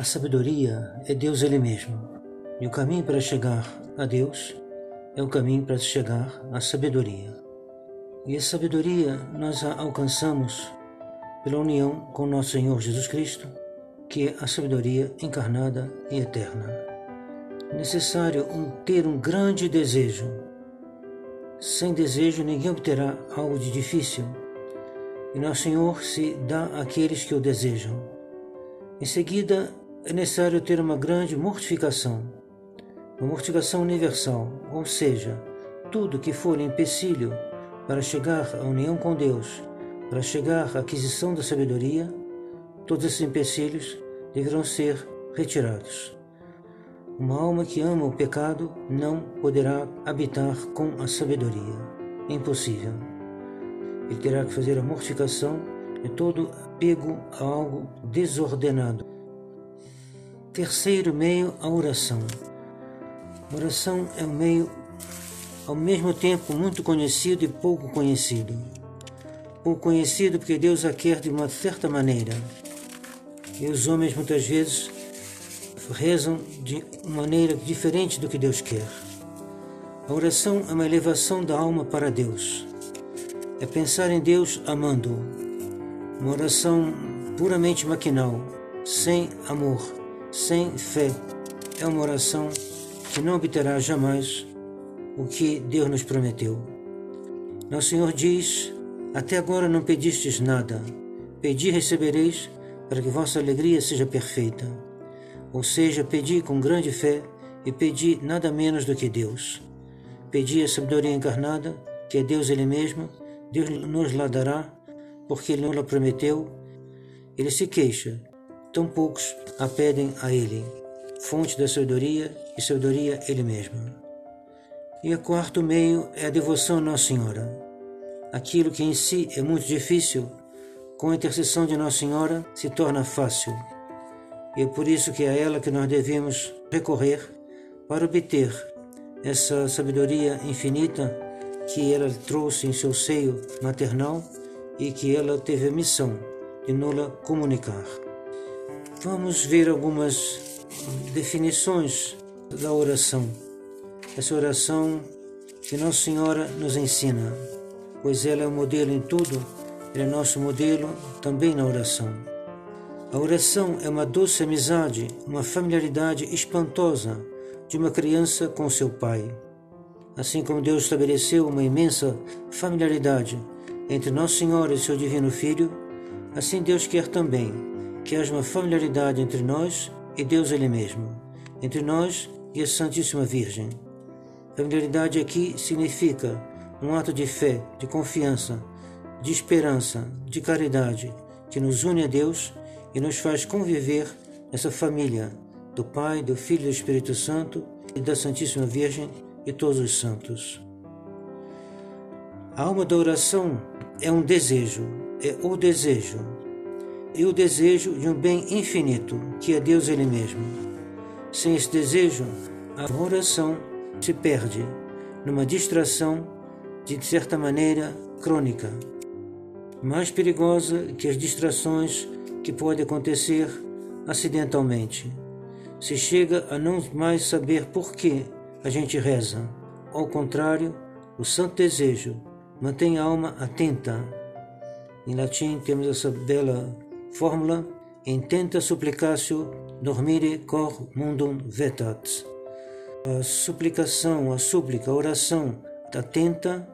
A sabedoria é Deus Ele mesmo. E o caminho para chegar a Deus é o caminho para chegar à sabedoria. E a sabedoria nós a alcançamos pela união com nosso Senhor Jesus Cristo, que é a sabedoria encarnada e eterna. É necessário um, ter um grande desejo. Sem desejo ninguém obterá algo de difícil. E nosso Senhor se dá àqueles que o desejam. Em seguida, é necessário ter uma grande mortificação, uma mortificação universal, ou seja, tudo que for empecilho para chegar à união com Deus, para chegar à aquisição da sabedoria, todos esses empecilhos deverão ser retirados. Uma alma que ama o pecado não poderá habitar com a sabedoria. É impossível. Ele terá que fazer a mortificação de todo apego a algo desordenado. Terceiro meio, a oração. A oração é um meio ao mesmo tempo muito conhecido e pouco conhecido. Pouco conhecido porque Deus a quer de uma certa maneira. E os homens muitas vezes rezam de maneira diferente do que Deus quer. A oração é uma elevação da alma para Deus. É pensar em Deus amando-o. Uma oração puramente maquinal, sem amor sem fé é uma oração que não obterá jamais o que Deus nos prometeu. Nosso Senhor diz: Até agora não pedistes nada, pedi e recebereis, para que vossa alegria seja perfeita. Ou seja, pedi com grande fé e pedi nada menos do que Deus. Pedi a sabedoria encarnada, que é Deus Ele mesmo, Deus nos lá dará, porque Ele nos la prometeu. Ele se queixa Tão poucos a pedem a Ele, fonte da sabedoria e sabedoria Ele mesmo. E o quarto meio é a devoção a Nossa Senhora. Aquilo que em si é muito difícil, com a intercessão de Nossa Senhora se torna fácil. E é por isso que é a ela que nós devemos recorrer para obter essa sabedoria infinita que ela trouxe em seu seio maternal e que ela teve a missão de nos comunicar. Vamos ver algumas definições da oração. Essa oração que Nossa Senhora nos ensina, pois ela é o modelo em tudo, ela é nosso modelo também na oração. A oração é uma doce amizade, uma familiaridade espantosa de uma criança com seu pai. Assim como Deus estabeleceu uma imensa familiaridade entre Nossa Senhora e seu Divino Filho, assim Deus quer também que haja uma familiaridade entre nós e Deus Ele mesmo, entre nós e a Santíssima Virgem. Familiaridade aqui significa um ato de fé, de confiança, de esperança, de caridade, que nos une a Deus e nos faz conviver nessa família do Pai, do Filho e do Espírito Santo e da Santíssima Virgem e todos os santos. A alma da oração é um desejo, é o desejo e o desejo de um bem infinito, que é Deus Ele mesmo. Sem esse desejo, a oração se perde numa distração de certa maneira crônica, mais perigosa que as distrações que podem acontecer acidentalmente. Se chega a não mais saber por que a gente reza. Ao contrário, o santo desejo mantém a alma atenta. Em latim temos essa bela Fórmula intenta supplicatio dormire cor mundum vetat. A suplicação, a súplica, a oração atenta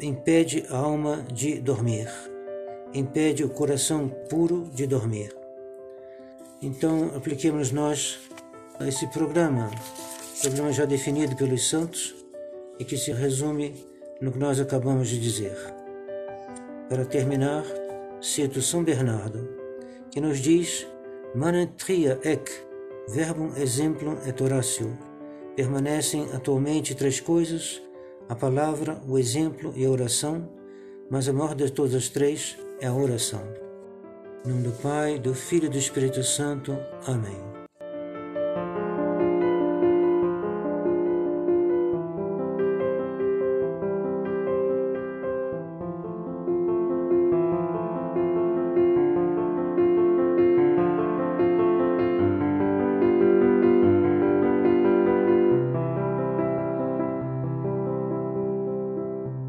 impede a alma de dormir, impede o coração puro de dormir. Então, apliquemos nós a esse programa, programa já definido pelos santos e que se resume no que nós acabamos de dizer. Para terminar, cito São Bernardo que nos diz: Manetria ec, verbum exemplum et oratio. Permanecem atualmente três coisas: a palavra, o exemplo e a oração, mas a maior de todas as três é a oração. Em nome do Pai, do Filho e do Espírito Santo. Amém.